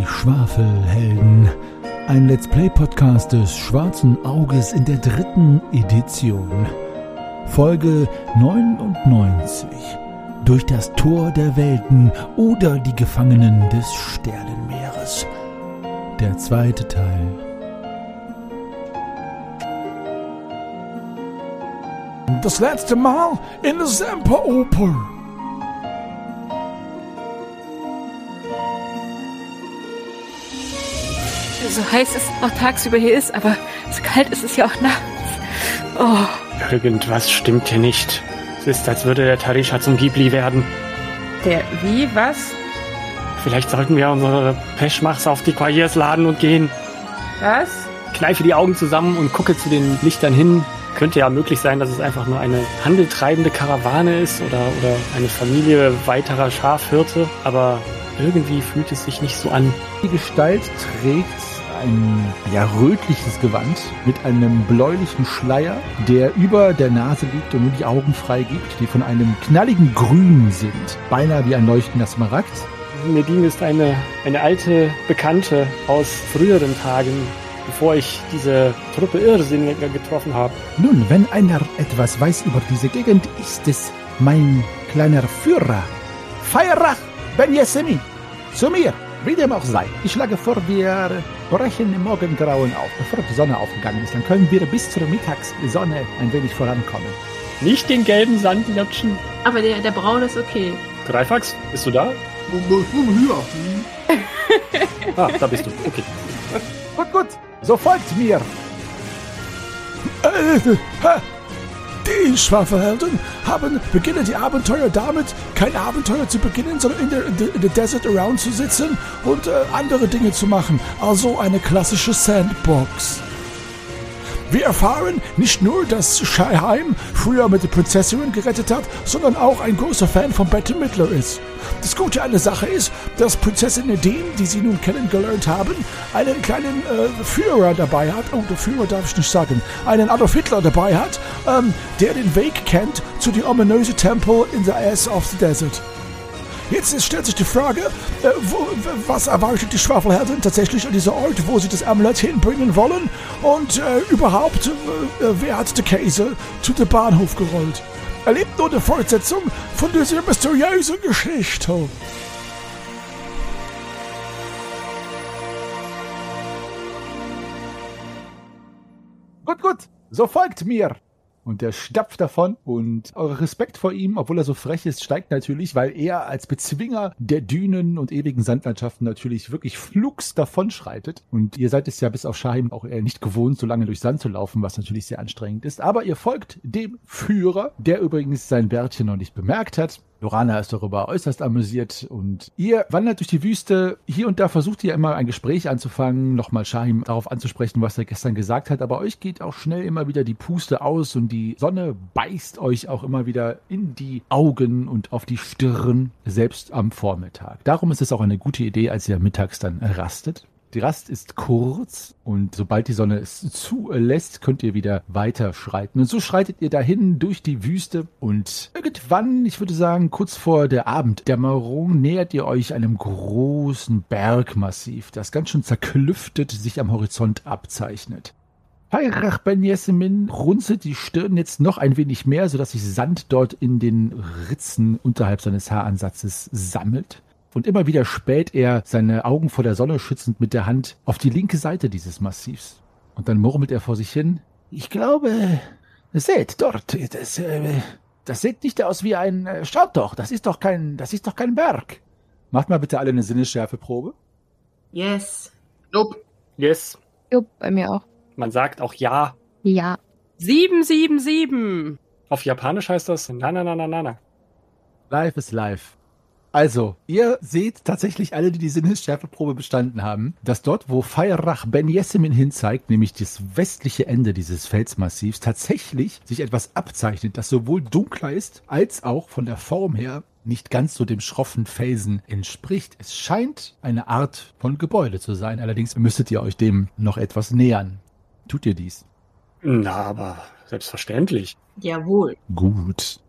Die Schwafelhelden. Ein Let's Play Podcast des Schwarzen Auges in der dritten Edition. Folge 99. Durch das Tor der Welten oder die Gefangenen des Sternenmeeres. Der zweite Teil. Das letzte Mal in der Semperoper. So heiß es auch tagsüber hier ist, aber so kalt ist es ja auch nachts. Oh. Irgendwas stimmt hier nicht. Es ist, als würde der Tarisha zum Ghibli werden. Der wie, was? Vielleicht sollten wir unsere Peschmachs auf die Quayiers laden und gehen. Was? Kneife die Augen zusammen und gucke zu den Lichtern hin. Könnte ja möglich sein, dass es einfach nur eine handeltreibende Karawane ist oder, oder eine Familie weiterer Schafhirte, aber irgendwie fühlt es sich nicht so an. Die Gestalt trägt ein ja, rötliches Gewand mit einem bläulichen Schleier, der über der Nase liegt und nur die Augen freigibt, die von einem knalligen Grün sind. Beinahe wie ein leuchtender Smaragd. Medine ist eine, eine alte Bekannte aus früheren Tagen, bevor ich diese Truppe Irrsinniger getroffen habe. Nun, wenn einer etwas weiß über diese Gegend, ist es mein kleiner Führer, Feierach Ben Yesemi. Zu mir, wie dem auch sei. Ich schlage vor, wir brechen im Morgengrauen auf, bevor die Sonne aufgegangen ist. Dann können wir bis zur Mittagssonne ein wenig vorankommen. Nicht den gelben Sand lutschen. Aber der, der braune ist okay. Dreifax, bist du da? ah, da bist du. Okay. Gut, gut. So folgt mir. Die Schwafelhelden haben beginnen die Abenteuer damit, kein Abenteuer zu beginnen, sondern in der, in der, in der Desert Around zu sitzen und äh, andere Dinge zu machen. Also eine klassische Sandbox. Wir erfahren nicht nur, dass Scheiheim früher mit der Prinzessin gerettet hat, sondern auch ein großer Fan von Bette Midler ist. Das Gute an der Sache ist, dass Prinzessin Nadine, die sie nun kennengelernt haben, einen kleinen äh, Führer dabei hat, oh, der Führer darf ich nicht sagen, einen Adolf Hitler dabei hat, ähm, der den Weg kennt zu dem ominösen Tempel in the Ass of the Desert. Jetzt stellt sich die Frage, äh, wo, was erwartet die Schwafelhelden tatsächlich an dieser Ort, wo sie das Amulett hinbringen wollen? Und äh, überhaupt, äh wer hat den Käse zu dem Bahnhof gerollt? Erlebt nur eine Fortsetzung von dieser mysteriösen Geschichte. Gut, gut, so folgt mir. Und der stapft davon und euer Respekt vor ihm, obwohl er so frech ist, steigt natürlich, weil er als Bezwinger der Dünen und ewigen Sandlandschaften natürlich wirklich flugs davonschreitet. Und ihr seid es ja bis auf Shahim auch eher nicht gewohnt, so lange durch Sand zu laufen, was natürlich sehr anstrengend ist. Aber ihr folgt dem Führer, der übrigens sein Bärtchen noch nicht bemerkt hat. Lorana ist darüber äußerst amüsiert und ihr wandert durch die Wüste. Hier und da versucht ihr immer ein Gespräch anzufangen, nochmal Shahim darauf anzusprechen, was er gestern gesagt hat. Aber euch geht auch schnell immer wieder die Puste aus und die Sonne beißt euch auch immer wieder in die Augen und auf die Stirn, selbst am Vormittag. Darum ist es auch eine gute Idee, als ihr mittags dann rastet. Die Rast ist kurz und sobald die Sonne es zulässt, könnt ihr wieder weiterschreiten. Und so schreitet ihr dahin durch die Wüste und irgendwann, ich würde sagen, kurz vor der Abenddämmerung nähert ihr euch einem großen Bergmassiv, das ganz schön zerklüftet sich am Horizont abzeichnet. Feirach Ben Yesemin runzelt die Stirn jetzt noch ein wenig mehr, sodass sich Sand dort in den Ritzen unterhalb seines Haaransatzes sammelt und immer wieder späht er, seine Augen vor der Sonne schützend mit der Hand, auf die linke Seite dieses Massivs. Und dann murmelt er vor sich hin, ich glaube, seht dort, das, äh, das sieht nicht aus wie ein, äh, schaut doch, das ist doch kein, das ist doch kein Berg. Macht mal bitte alle eine Sinnesschärfeprobe. Yes. Nope. Yes. Jupp, bei mir auch. Man sagt auch ja. Ja. 777. Auf Japanisch heißt das na na na na na. Life is life. Also, ihr seht tatsächlich alle, die die Sinnesschärfeprobe bestanden haben, dass dort, wo Feierach Ben Yesemin hinzeigt, nämlich das westliche Ende dieses Felsmassivs, tatsächlich sich etwas abzeichnet, das sowohl dunkler ist, als auch von der Form her nicht ganz so dem schroffen Felsen entspricht. Es scheint eine Art von Gebäude zu sein, allerdings müsstet ihr euch dem noch etwas nähern. Tut ihr dies? Na, aber selbstverständlich. Jawohl. Gut.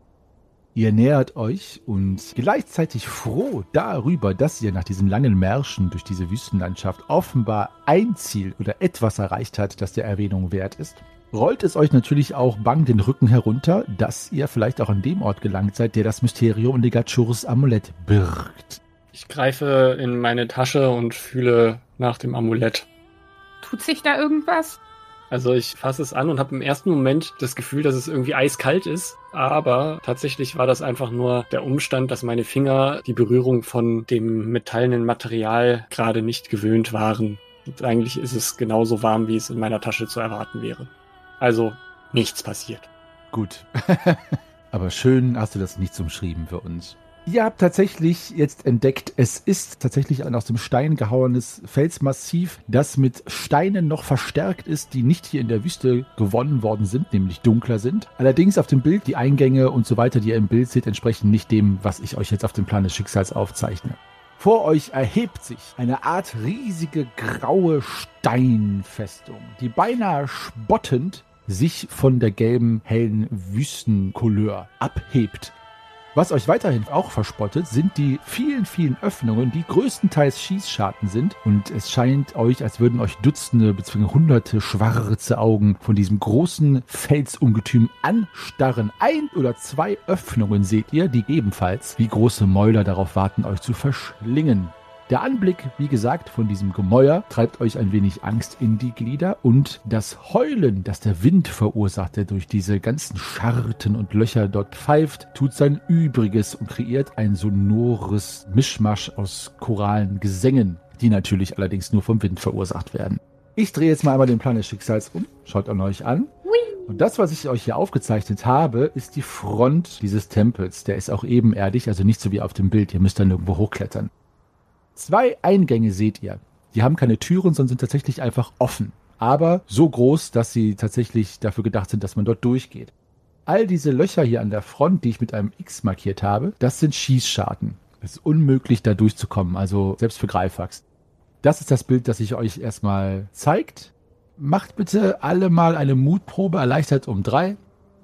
Ihr nähert euch und gleichzeitig froh darüber, dass ihr nach diesem langen Märschen durch diese Wüstenlandschaft offenbar ein Ziel oder etwas erreicht hat, das der Erwähnung wert ist. Rollt es euch natürlich auch bang den Rücken herunter, dass ihr vielleicht auch an dem Ort gelangt seid, der das Mysterium Negachurus Amulett birgt. Ich greife in meine Tasche und fühle nach dem Amulett. Tut sich da irgendwas? Also ich fasse es an und habe im ersten Moment das Gefühl, dass es irgendwie eiskalt ist. Aber tatsächlich war das einfach nur der Umstand, dass meine Finger die Berührung von dem metallenen Material gerade nicht gewöhnt waren. Und eigentlich ist es genauso warm, wie es in meiner Tasche zu erwarten wäre. Also nichts passiert. Gut. Aber schön hast du das nicht umschrieben für uns. Ihr habt tatsächlich jetzt entdeckt, es ist tatsächlich ein aus dem Stein gehauenes Felsmassiv, das mit Steinen noch verstärkt ist, die nicht hier in der Wüste gewonnen worden sind, nämlich dunkler sind. Allerdings auf dem Bild die Eingänge und so weiter, die ihr im Bild seht, entsprechen nicht dem, was ich euch jetzt auf dem Plan des Schicksals aufzeichne. Vor euch erhebt sich eine Art riesige graue Steinfestung, die beinahe spottend sich von der gelben, hellen Wüstencouleur abhebt. Was euch weiterhin auch verspottet, sind die vielen, vielen Öffnungen, die größtenteils Schießscharten sind. Und es scheint euch, als würden euch Dutzende bzw. hunderte schwarze Augen von diesem großen Felsungetüm anstarren. Ein oder zwei Öffnungen seht ihr, die ebenfalls wie große Mäuler darauf warten, euch zu verschlingen. Der Anblick, wie gesagt, von diesem Gemäuer treibt euch ein wenig Angst in die Glieder und das Heulen, das der Wind verursacht, der durch diese ganzen Scharten und Löcher dort pfeift, tut sein Übriges und kreiert ein sonores Mischmasch aus choralen Gesängen, die natürlich allerdings nur vom Wind verursacht werden. Ich drehe jetzt mal einmal den Plan des Schicksals um. Schaut an euch an. Und das, was ich euch hier aufgezeichnet habe, ist die Front dieses Tempels. Der ist auch ebenerdig, also nicht so wie auf dem Bild. Ihr müsst dann irgendwo hochklettern. Zwei Eingänge seht ihr. Die haben keine Türen, sondern sind tatsächlich einfach offen. Aber so groß, dass sie tatsächlich dafür gedacht sind, dass man dort durchgeht. All diese Löcher hier an der Front, die ich mit einem X markiert habe, das sind Schießscharten. Es ist unmöglich, da durchzukommen, also selbst für Greifax. Das ist das Bild, das sich euch erstmal zeigt. Macht bitte alle mal eine Mutprobe, erleichtert um drei.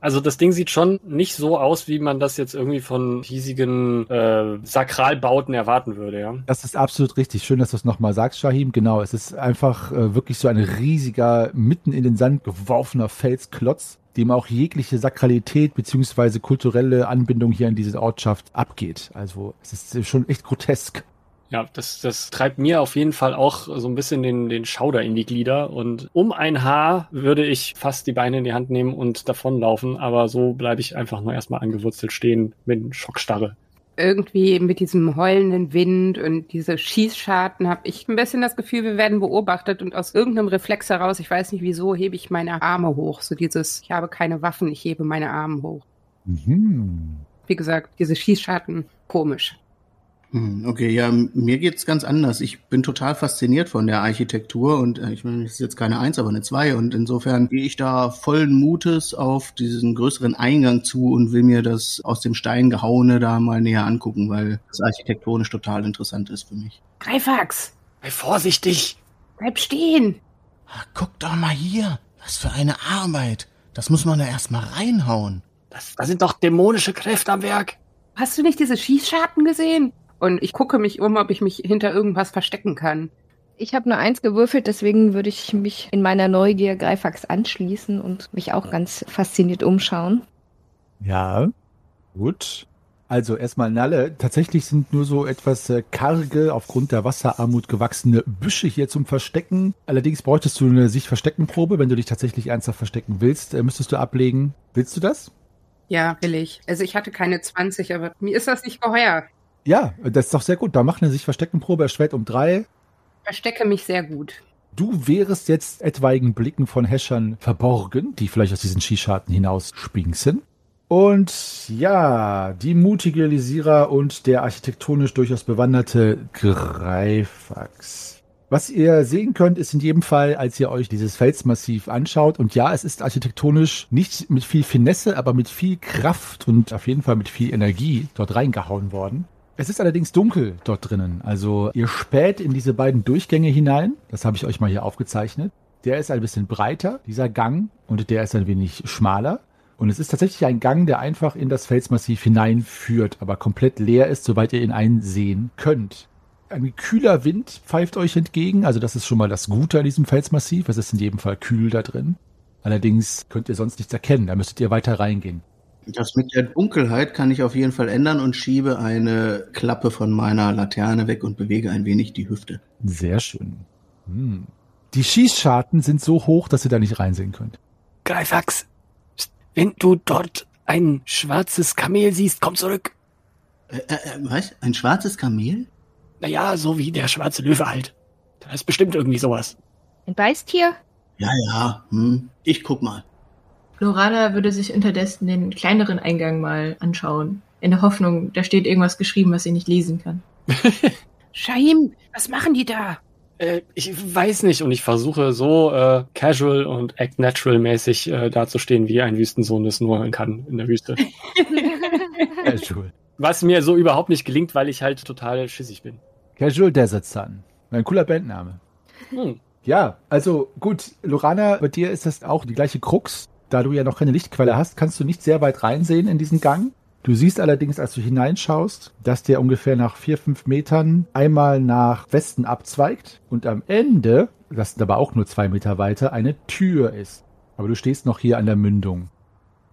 Also das Ding sieht schon nicht so aus, wie man das jetzt irgendwie von hiesigen äh, Sakralbauten erwarten würde, ja. Das ist absolut richtig. Schön, dass du es nochmal sagst, Shahim. Genau, es ist einfach äh, wirklich so ein riesiger, mitten in den Sand geworfener Felsklotz, dem auch jegliche Sakralität beziehungsweise kulturelle Anbindung hier an diese Ortschaft abgeht. Also es ist schon echt grotesk. Ja, das, das treibt mir auf jeden Fall auch so ein bisschen den, den Schauder in die Glieder. Und um ein Haar würde ich fast die Beine in die Hand nehmen und davonlaufen. Aber so bleibe ich einfach nur erstmal angewurzelt stehen mit Schockstarre. Irgendwie mit diesem heulenden Wind und diese Schießscharten habe ich ein bisschen das Gefühl, wir werden beobachtet und aus irgendeinem Reflex heraus, ich weiß nicht wieso, hebe ich meine Arme hoch. So dieses, ich habe keine Waffen, ich hebe meine Arme hoch. Mhm. Wie gesagt, diese Schießscharten, komisch. Hm, okay, ja, mir geht's ganz anders. Ich bin total fasziniert von der Architektur und äh, ich meine, es ist jetzt keine Eins, aber eine Zwei und insofern gehe ich da vollen Mutes auf diesen größeren Eingang zu und will mir das aus dem Stein gehauene da mal näher angucken, weil das architektonisch total interessant ist für mich. Greifax! Sei vorsichtig! Bleib stehen! Ach, guck doch mal hier! Was für eine Arbeit! Das muss man da erstmal reinhauen. Das, da sind doch dämonische Kräfte am Werk. Hast du nicht diese Schießscharten gesehen? Und ich gucke mich um, ob ich mich hinter irgendwas verstecken kann. Ich habe nur eins gewürfelt, deswegen würde ich mich in meiner Neugier Greifax anschließen und mich auch ganz fasziniert umschauen. Ja, gut. Also erstmal Nalle, tatsächlich sind nur so etwas äh, karge, aufgrund der Wasserarmut gewachsene Büsche hier zum Verstecken. Allerdings bräuchtest du eine Sich-Verstecken-Probe. Wenn du dich tatsächlich ernsthaft verstecken willst, äh, müsstest du ablegen. Willst du das? Ja, will ich. Also ich hatte keine 20, aber mir ist das nicht geheuer. Ja, das ist doch sehr gut. Da macht eine sich Versteckenprobe erschwert um drei. Verstecke mich sehr gut. Du wärest jetzt etwaigen Blicken von Häschern verborgen, die vielleicht aus diesen Skischarten hinaus spinksen. Und ja, die mutige Lisira und der architektonisch durchaus bewanderte Greifax. Was ihr sehen könnt, ist in jedem Fall, als ihr euch dieses Felsmassiv anschaut, und ja, es ist architektonisch nicht mit viel Finesse, aber mit viel Kraft und auf jeden Fall mit viel Energie dort reingehauen worden. Es ist allerdings dunkel dort drinnen. Also ihr späht in diese beiden Durchgänge hinein. Das habe ich euch mal hier aufgezeichnet. Der ist ein bisschen breiter, dieser Gang, und der ist ein wenig schmaler. Und es ist tatsächlich ein Gang, der einfach in das Felsmassiv hineinführt, aber komplett leer ist, soweit ihr ihn einsehen könnt. Ein kühler Wind pfeift euch entgegen, also das ist schon mal das Gute an diesem Felsmassiv. Es ist in jedem Fall kühl da drin. Allerdings könnt ihr sonst nichts erkennen, da müsstet ihr weiter reingehen. Das mit der Dunkelheit kann ich auf jeden Fall ändern und schiebe eine Klappe von meiner Laterne weg und bewege ein wenig die Hüfte. Sehr schön. Hm. Die Schießscharten sind so hoch, dass ihr da nicht reinsehen könnt. Greifax, wenn du dort ein schwarzes Kamel siehst, komm zurück. Äh, äh, was? Ein schwarzes Kamel? Naja, so wie der schwarze Löwe halt. Da ist bestimmt irgendwie sowas. Ein Beißtier? Ja, ja. Hm. Ich guck mal. Lorana würde sich unterdessen den kleineren Eingang mal anschauen. In der Hoffnung, da steht irgendwas geschrieben, was sie nicht lesen kann. Shaim, was machen die da? Äh, ich weiß nicht und ich versuche so äh, casual und act natural mäßig äh, dazustehen, wie ein Wüstensohn es nur kann in der Wüste. Casual. Was mir so überhaupt nicht gelingt, weil ich halt total schissig bin. Casual Desert Sun. Ein cooler Bandname. Hm. Ja, also gut, Lorana, bei dir ist das auch die gleiche Krux. Da du ja noch keine Lichtquelle hast, kannst du nicht sehr weit reinsehen in diesen Gang. Du siehst allerdings, als du hineinschaust, dass der ungefähr nach vier, fünf Metern einmal nach Westen abzweigt und am Ende, das sind aber auch nur zwei Meter weiter, eine Tür ist. Aber du stehst noch hier an der Mündung.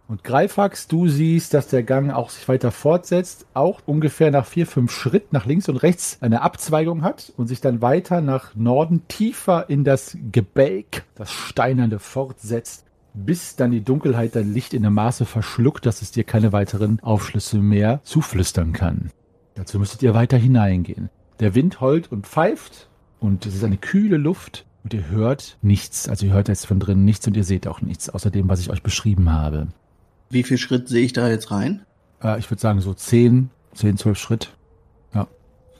Und Greifax, du siehst, dass der Gang auch sich weiter fortsetzt, auch ungefähr nach vier, fünf Schritt nach links und rechts eine Abzweigung hat und sich dann weiter nach Norden tiefer in das Gebälk, das Steinerne fortsetzt, bis dann die Dunkelheit dein Licht in einem Maße verschluckt, dass es dir keine weiteren Aufschlüsse mehr zuflüstern kann. Dazu müsstet ihr weiter hineingehen. Der Wind heult und pfeift und es ist eine kühle Luft und ihr hört nichts. Also ihr hört jetzt von drinnen nichts und ihr seht auch nichts, außer dem, was ich euch beschrieben habe. Wie viel Schritt sehe ich da jetzt rein? Äh, ich würde sagen so 10, 10, 12 Schritt.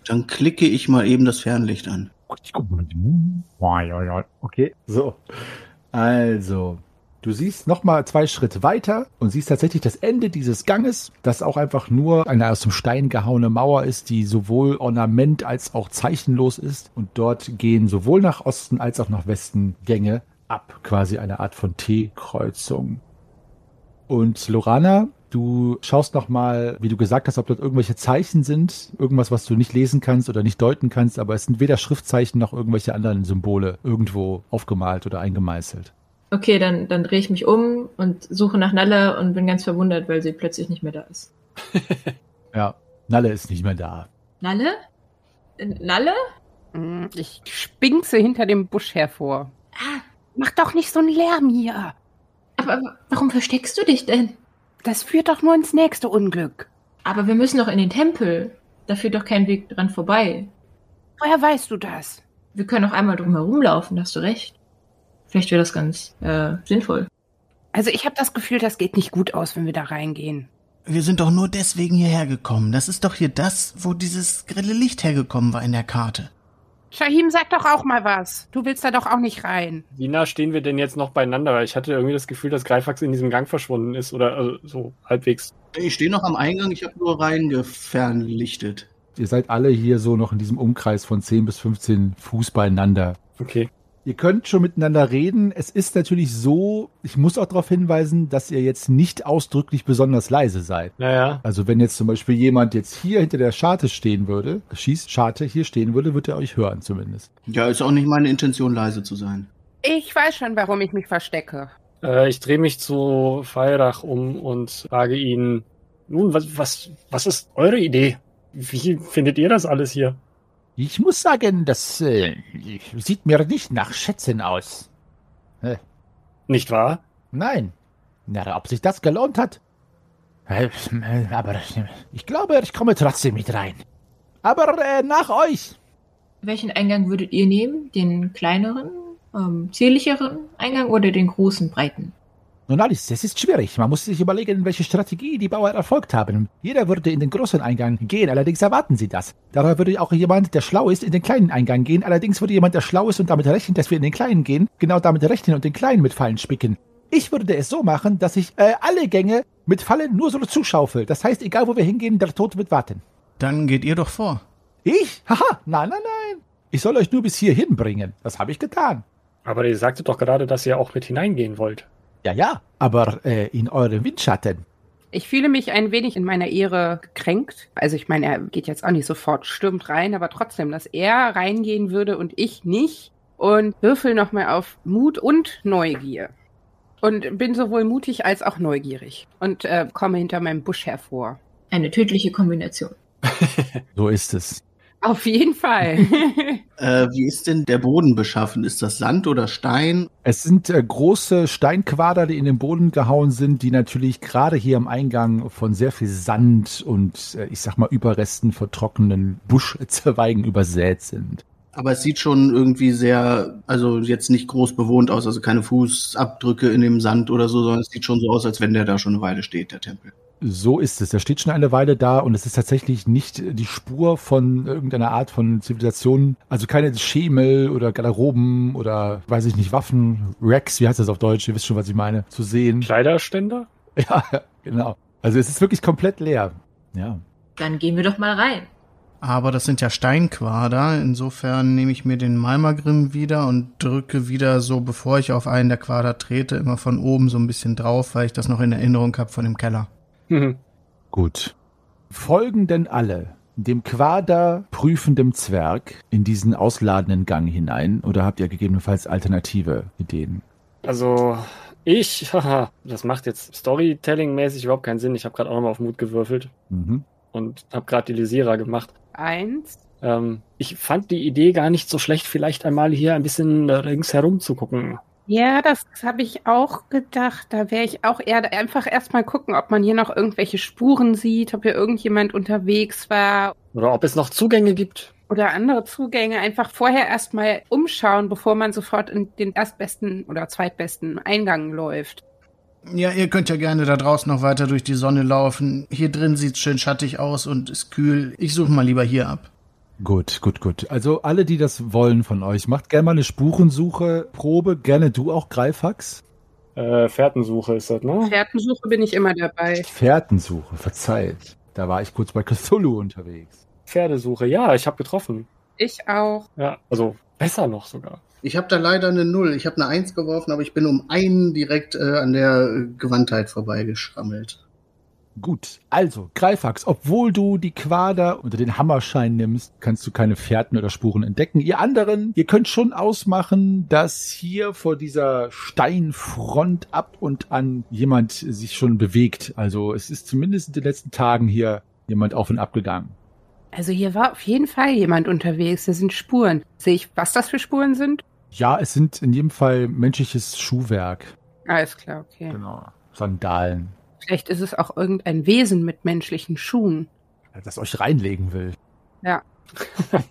Dann klicke ich mal eben das Fernlicht an. Okay, so. Also, du siehst nochmal zwei Schritte weiter und siehst tatsächlich das Ende dieses Ganges, das auch einfach nur eine aus dem Stein gehauene Mauer ist, die sowohl Ornament als auch zeichenlos ist. Und dort gehen sowohl nach Osten als auch nach Westen Gänge ab. Quasi eine Art von T-Kreuzung. Und Lorana, du schaust nochmal, wie du gesagt hast, ob dort irgendwelche Zeichen sind, irgendwas, was du nicht lesen kannst oder nicht deuten kannst, aber es sind weder Schriftzeichen noch irgendwelche anderen Symbole irgendwo aufgemalt oder eingemeißelt. Okay, dann, dann drehe ich mich um und suche nach Nalle und bin ganz verwundert, weil sie plötzlich nicht mehr da ist. Ja, Nalle ist nicht mehr da. Nalle? Äh, Nalle? Hm, Ich spinkse hinter dem Busch hervor. Ah, mach doch nicht so einen Lärm hier. Aber warum versteckst du dich denn? Das führt doch nur ins nächste Unglück. Aber wir müssen doch in den Tempel. Da führt doch kein Weg dran vorbei. Woher weißt du das? Wir können auch einmal drum herumlaufen, hast du recht. Vielleicht wäre das ganz äh, sinnvoll. Also ich habe das Gefühl, das geht nicht gut aus, wenn wir da reingehen. Wir sind doch nur deswegen hierher gekommen. Das ist doch hier das, wo dieses grelle Licht hergekommen war in der Karte. Shahim, sag doch auch mal was. Du willst da doch auch nicht rein. Wie nah stehen wir denn jetzt noch beieinander? Weil ich hatte irgendwie das Gefühl, dass Greifax in diesem Gang verschwunden ist oder also, so halbwegs. Ich stehe noch am Eingang, ich habe nur reingefernlichtet. Ihr seid alle hier so noch in diesem Umkreis von 10 bis 15 Fuß beieinander. Okay. Ihr könnt schon miteinander reden. Es ist natürlich so, ich muss auch darauf hinweisen, dass ihr jetzt nicht ausdrücklich besonders leise seid. Naja. Also wenn jetzt zum Beispiel jemand jetzt hier hinter der Scharte stehen würde, Schießscharte hier stehen würde, wird er euch hören zumindest. Ja, ist auch nicht meine Intention, leise zu sein. Ich weiß schon, warum ich mich verstecke. Äh, ich drehe mich zu Feirach um und frage ihn, nun, was, was, was ist eure Idee? Wie findet ihr das alles hier? Ich muss sagen, das äh, sieht mir nicht nach Schätzen aus. Nicht wahr? Nein. Na, ob sich das gelohnt hat? Äh, Aber ich glaube, ich komme trotzdem mit rein. Aber äh, nach euch. Welchen Eingang würdet ihr nehmen? Den kleineren, ähm, zierlicheren Eingang oder den großen, breiten? Nun Alice, es ist schwierig. Man muss sich überlegen, welche Strategie die Bauer erfolgt haben. Jeder würde in den großen Eingang gehen, allerdings erwarten sie das. Daher würde auch jemand, der schlau ist, in den kleinen Eingang gehen. Allerdings würde jemand, der schlau ist und damit rechnet, dass wir in den kleinen gehen, genau damit rechnen und den kleinen mit Fallen spicken. Ich würde es so machen, dass ich äh, alle Gänge mit Fallen nur so zuschaufel. Das heißt, egal wo wir hingehen, der Tod wird warten. Dann geht ihr doch vor. Ich? Haha, nein, nein, nein. Ich soll euch nur bis hierhin bringen. Das habe ich getan. Aber ihr sagtet doch gerade, dass ihr auch mit hineingehen wollt. Ja, ja, aber äh, in eurem Windschatten. Ich fühle mich ein wenig in meiner Ehre gekränkt. Also ich meine, er geht jetzt auch nicht sofort, stürmt rein, aber trotzdem, dass er reingehen würde und ich nicht. Und würfel nochmal auf Mut und Neugier. Und bin sowohl mutig als auch neugierig. Und äh, komme hinter meinem Busch hervor. Eine tödliche Kombination. So ist es. Auf jeden Fall. Äh, wie ist denn der Boden beschaffen? Ist das Sand oder Stein? Es sind äh, große Steinquader, die in den Boden gehauen sind, die natürlich gerade hier am Eingang von sehr viel Sand und äh, ich sag mal Überresten von trockenen Buschzweigen übersät sind. Aber es sieht schon irgendwie sehr, also jetzt nicht groß bewohnt aus, also keine Fußabdrücke in dem Sand oder so, sondern es sieht schon so aus, als wenn der da schon eine Weile steht, der Tempel. So ist es. Er steht schon eine Weile da und es ist tatsächlich nicht die Spur von irgendeiner Art von Zivilisation. Also keine Schemel oder Garderoben oder weiß ich nicht, Waffen, Racks, wie heißt das auf Deutsch? Ihr wisst schon, was ich meine, zu sehen. Kleiderständer? Ja, genau. Also es ist wirklich komplett leer. Ja. Dann gehen wir doch mal rein. Aber das sind ja Steinquader. Insofern nehme ich mir den Malmagrim wieder und drücke wieder so, bevor ich auf einen der Quader trete, immer von oben so ein bisschen drauf, weil ich das noch in Erinnerung habe von dem Keller. Mhm. Gut. Folgen denn alle dem Quader prüfendem Zwerg in diesen ausladenden Gang hinein oder habt ihr gegebenenfalls alternative Ideen? Also ich, haha, das macht jetzt Storytelling-mäßig überhaupt keinen Sinn. Ich habe gerade auch nochmal auf Mut gewürfelt Mhm. und habe gerade die Lysira gemacht. Eins. Ähm, ich fand die Idee gar nicht so schlecht, vielleicht einmal hier ein bisschen ringsherum zu gucken. Ja, das habe ich auch gedacht. Da wäre ich auch eher einfach erstmal gucken, ob man hier noch irgendwelche Spuren sieht, ob hier irgendjemand unterwegs war Oder ob es noch Zugänge gibt. oder andere Zugänge. Einfach vorher erstmal umschauen, bevor man sofort in den erstbesten oder zweitbesten Eingang läuft. Ja, ihr könnt ja gerne da draußen noch weiter durch die Sonne laufen. Hier drin sieht's schön schattig aus und ist kühl. Ich suche mal lieber hier ab. Gut, gut, gut. Also alle, die das wollen von euch, macht gerne mal eine Spurensuche, Probe. Gerne du auch, Greifax. Äh, Fährtensuche ist das, ne? Fährtensuche bin ich immer dabei. Fährtensuche, verzeiht. Da war ich kurz bei Cthulhu unterwegs. Pferdesuche, ja, ich habe getroffen. Ich auch. Ja, also besser noch sogar. Ich habe da leider eine Null. Ich habe eine Eins geworfen, aber ich bin um einen direkt äh, an der Gewandtheit vorbeigeschrammelt. Gut, also, Greifax, obwohl du die Quader unter den Hammerschein nimmst, kannst du keine Fährten oder Spuren entdecken. Ihr anderen, ihr könnt schon ausmachen, dass hier vor dieser Steinfront ab und an jemand sich schon bewegt. Also es ist zumindest in den letzten Tagen hier jemand auf und ab gegangen. Also hier war auf jeden Fall jemand unterwegs. Da sind Spuren. Sehe ich, was das für Spuren sind? Ja, es sind in jedem Fall menschliches Schuhwerk. Alles klar, okay. Genau. Sandalen. Vielleicht ist es auch irgendein Wesen mit menschlichen Schuhen. Das euch reinlegen will. Ja.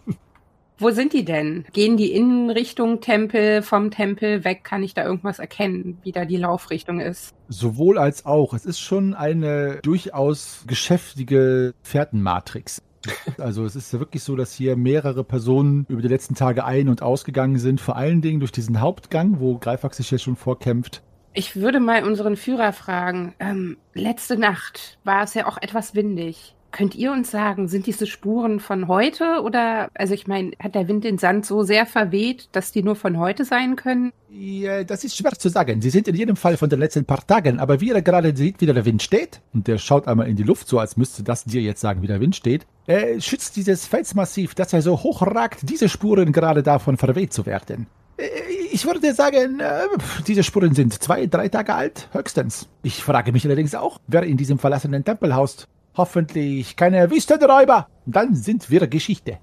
Wo sind die denn? Gehen die in Richtung Tempel, vom Tempel weg? Kann ich da irgendwas erkennen, wie da die Laufrichtung ist? Sowohl als auch. Es ist schon eine durchaus geschäftige Fährtenmatrix. Also es ist ja wirklich so, dass hier mehrere Personen über die letzten Tage ein- und ausgegangen sind, vor allen Dingen durch diesen Hauptgang, wo Greifax sich jetzt schon vorkämpft. Ich würde mal unseren Führer fragen. Ähm, letzte Nacht war es ja auch etwas windig. Könnt ihr uns sagen, sind diese Spuren von heute oder, also ich meine, hat der Wind den Sand so sehr verweht, dass die nur von heute sein können? Ja, das ist schwer zu sagen. Sie sind in jedem Fall von den letzten paar Tagen, aber wie ihr gerade seht, wie der Wind steht, und der schaut einmal in die Luft, so als müsste das dir jetzt sagen, wie der Wind steht, äh, schützt dieses Felsmassiv, das er so hoch ragt, diese Spuren gerade davon verweht zu werden. Äh, Ich würde sagen, äh, diese Spuren sind zwei, drei Tage alt, höchstens. Ich frage mich allerdings auch, wer in diesem verlassenen Tempel haust. Hoffentlich keine Wüstenräuber. Dann sind wir Geschichte.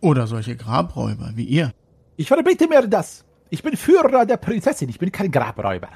Oder solche Grabräuber wie ihr. Ich verbiete mir das. Ich bin Führer der Prinzessin, ich bin kein Grabräuber.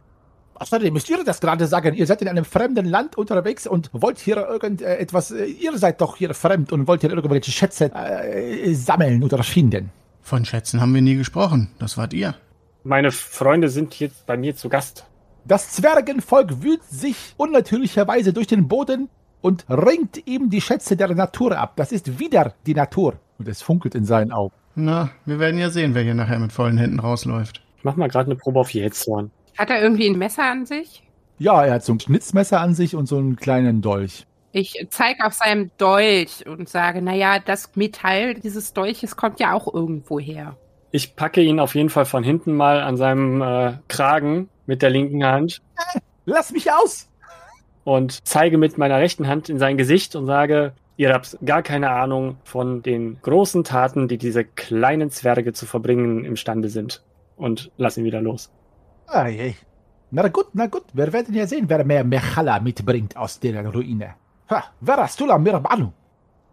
Außerdem müsst ihr das gerade sagen. Ihr seid in einem fremden Land unterwegs und wollt hier irgendetwas. Ihr seid doch hier fremd und wollt hier irgendwelche Schätze äh, sammeln oder finden. Von Schätzen haben wir nie gesprochen. Das wart ihr. Meine Freunde sind jetzt bei mir zu Gast. Das Zwergenvolk wühlt sich unnatürlicherweise durch den Boden und ringt ihm die Schätze der Natur ab. Das ist wieder die Natur. Und es funkelt in seinen Augen. Na, wir werden ja sehen, wer hier nachher mit vollen Händen rausläuft. Ich mach mal gerade eine Probe auf Jähzorn. Hat er irgendwie ein Messer an sich? Ja, er hat so ein Schnitzmesser an sich und so einen kleinen Dolch. Ich zeige auf seinem Dolch und sage, naja, das Metall dieses Dolches kommt ja auch irgendwo her. Ich packe ihn auf jeden Fall von hinten mal an seinem äh, Kragen mit der linken Hand Lass mich aus! und zeige mit meiner rechten Hand in sein Gesicht und sage, ihr habt gar keine Ahnung von den großen Taten, die diese kleinen Zwerge zu verbringen imstande sind. Und lass ihn wieder los. Ah, je. Na gut, na gut. Wir werden ja sehen, wer mehr Mechala mitbringt aus der Ruine. Ha, wer hast du la Mirbanu?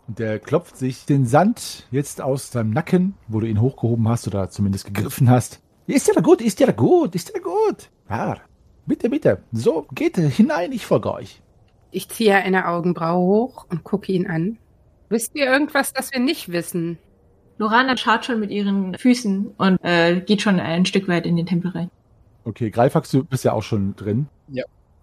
Und der klopft sich den Sand jetzt aus seinem Nacken, wo du ihn hochgehoben hast oder zumindest gegriffen hast. Ist ja gut, ist ja gut, ist ja gut. Ja, bitte, bitte. So, geht hinein, ich folge euch. Ich ziehe eine Augenbraue hoch und gucke ihn an. Wisst ihr irgendwas, das wir nicht wissen? Lorana schaut schon mit ihren Füßen und äh, geht schon ein Stück weit in den Tempel rein. Okay, Greifax, du bist ja auch schon drin.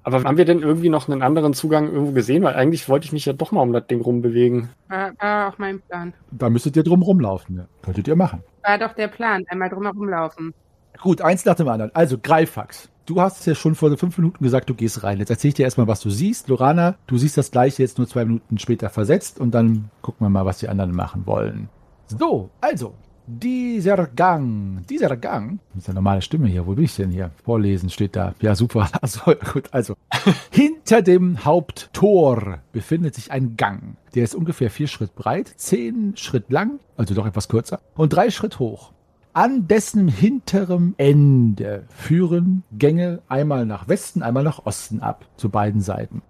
Aber haben wir denn irgendwie noch einen anderen Zugang irgendwo gesehen? Weil eigentlich wollte ich mich ja doch mal um das Ding rumbewegen. War, war auch mein Plan. Da müsstet ihr drum rumlaufen. Ja. Könntet ihr machen. War doch der Plan, einmal drumherum laufen. Gut, eins nach dem anderen. Also, Greifax. Du hast es ja schon vor fünf Minuten gesagt, du gehst rein. Jetzt erzähl ich dir erstmal, was du siehst. Lorana, du siehst das gleiche jetzt nur zwei Minuten später versetzt und dann gucken wir mal, was die anderen machen wollen. So, also, dieser Gang, dieser Gang, das ist eine normale Stimme hier, wo bin ich denn hier? Vorlesen steht da. Ja, super. Also, gut, also. Hinter dem Haupttor befindet sich ein Gang. Der ist ungefähr vier Schritt breit, zehn Schritt lang, also doch etwas kürzer, und drei Schritt hoch. An dessen hinterem Ende führen Gänge einmal nach Westen, einmal nach Osten ab, zu beiden Seiten.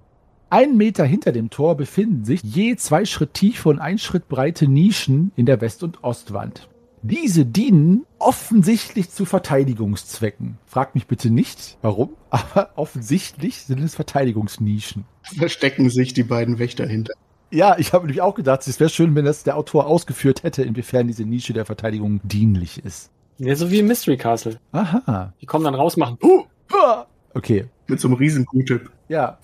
Ein Meter hinter dem Tor befinden sich je zwei Schritt tiefe und ein Schritt breite Nischen in der West- und Ostwand. Diese dienen offensichtlich zu Verteidigungszwecken. Fragt mich bitte nicht, warum, aber offensichtlich sind es Verteidigungsnischen. Verstecken sich die beiden Wächter hinter. Ja, ich habe nämlich auch gedacht, es wäre schön, wenn das der Autor ausgeführt hätte, inwiefern diese Nische der Verteidigung dienlich ist. Ja, so wie im Mystery Castle. Aha. Die kommen dann raus, machen. Uh, Okay, Mit so einem riesen Q-Tip. Ja.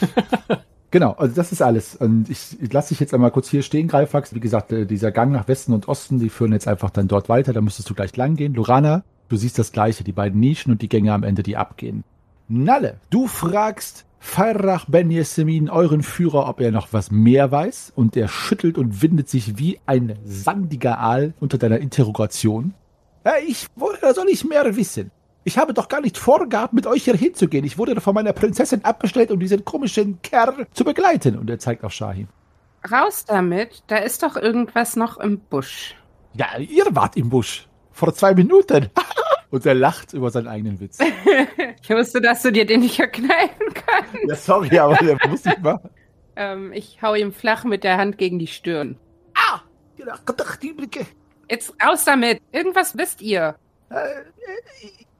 genau, also das ist alles. Und ich, ich lasse dich jetzt einmal kurz hier stehen, Greifax. Wie gesagt, äh, dieser Gang nach Westen und Osten, die führen jetzt einfach dann dort weiter. Da müsstest du gleich lang gehen. Lorana, du siehst das Gleiche, die beiden Nischen und die Gänge am Ende, die abgehen. Nalle, du fragst Farrach Ben Yesemin, euren Führer, ob er noch was mehr weiß. Und er schüttelt und windet sich wie ein sandiger Aal unter deiner Interrogation. Ja, ich, woher soll ich mehr wissen? Ich habe doch gar nicht vorgehabt, mit euch hier hinzugehen. Ich wurde von meiner Prinzessin abbestellt, um diesen komischen Kerl zu begleiten. Und er zeigt auf Shahin. Raus damit, da ist doch irgendwas noch im Busch. Ja, ihr wart im Busch. Vor zwei Minuten. Und er lacht über seinen eigenen Witz. Ich wusste, dass du dir den nicht verkneifen kannst. Ja, sorry, aber der muss ich machen. Ähm, ich hau ihm flach mit der Hand gegen die Stirn. Ah! Jetzt raus damit. Irgendwas wisst ihr.